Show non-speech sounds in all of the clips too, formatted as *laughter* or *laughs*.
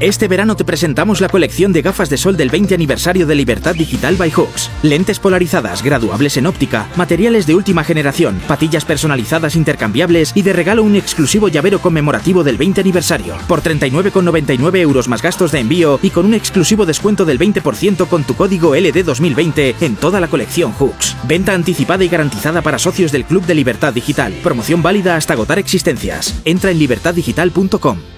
Este verano te presentamos la colección de gafas de sol del 20 aniversario de Libertad Digital by Hooks. Lentes polarizadas, graduables en óptica, materiales de última generación, patillas personalizadas intercambiables y de regalo un exclusivo llavero conmemorativo del 20 aniversario. Por 39,99 euros más gastos de envío y con un exclusivo descuento del 20% con tu código LD2020 en toda la colección Hooks. Venta anticipada y garantizada para socios del Club de Libertad Digital. Promoción válida hasta agotar existencias. Entra en libertaddigital.com.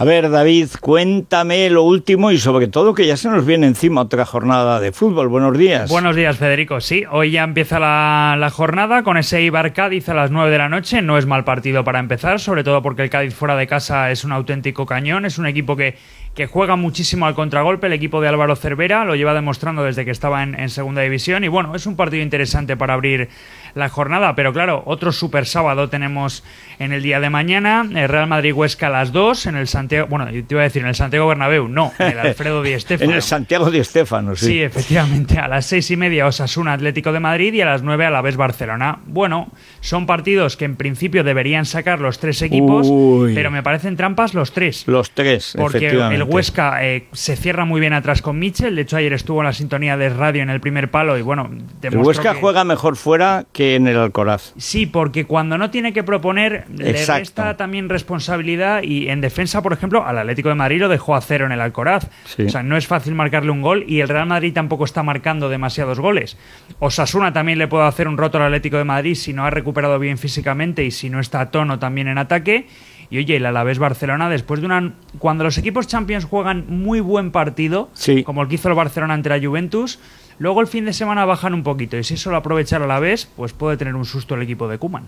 A ver, David, cuéntame lo último y sobre todo que ya se nos viene encima otra jornada de fútbol. Buenos días. Buenos días, Federico. Sí, hoy ya empieza la, la jornada con ese Ibar Cádiz a las 9 de la noche. No es mal partido para empezar, sobre todo porque el Cádiz fuera de casa es un auténtico cañón. Es un equipo que que juega muchísimo al contragolpe el equipo de Álvaro Cervera, lo lleva demostrando desde que estaba en, segunda división y bueno, es un partido interesante para abrir la jornada, pero claro, otro super sábado tenemos en el día de mañana, el Real Madrid Huesca a las 2 en el Santiago, bueno, te iba a decir en el Santiago Bernabéu, no, en el Alfredo Di *laughs* Stéfano. en el Santiago Di Stéfano, sí. Sí, efectivamente, a las seis y media Osasuna Atlético de Madrid y a las 9 a la vez Barcelona. Bueno, son partidos que en principio deberían sacar los tres equipos, pero me parecen trampas los tres. Los tres, porque el Huesca eh, se cierra muy bien atrás con Mitchell. De hecho, ayer estuvo en la sintonía de radio en el primer palo y bueno, el Huesca juega mejor fuera que en el Alcoraz. Sí, porque cuando no tiene que proponer, le resta también responsabilidad y en defensa, por ejemplo, al Atlético de Madrid lo dejó a cero en el Alcoraz. O sea, no es fácil marcarle un gol y el Real Madrid tampoco está marcando demasiados goles. Osasuna también le puede hacer un roto al Atlético de Madrid si no ha recuperado bien físicamente y si no está a tono también en ataque. Y oye, el Alavés Barcelona, después de una. Cuando los equipos Champions juegan muy buen partido, como el que hizo el Barcelona ante la Juventus, luego el fin de semana bajan un poquito. Y si eso lo aprovecha el Alavés, pues puede tener un susto el equipo de Kuman.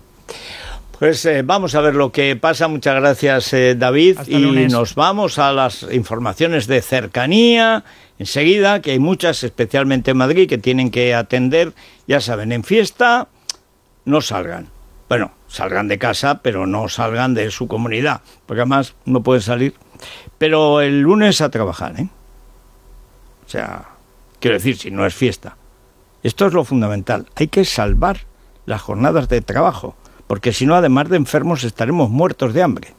Pues eh, vamos a ver lo que pasa. Muchas gracias, eh, David. y nos vamos a las informaciones de cercanía. Enseguida, que hay muchas, especialmente en Madrid, que tienen que atender. Ya saben, en fiesta no salgan. Bueno, salgan de casa, pero no salgan de su comunidad, porque además no pueden salir. Pero el lunes a trabajar, ¿eh? O sea, quiero decir, si no es fiesta. Esto es lo fundamental. Hay que salvar las jornadas de trabajo, porque si no, además de enfermos, estaremos muertos de hambre.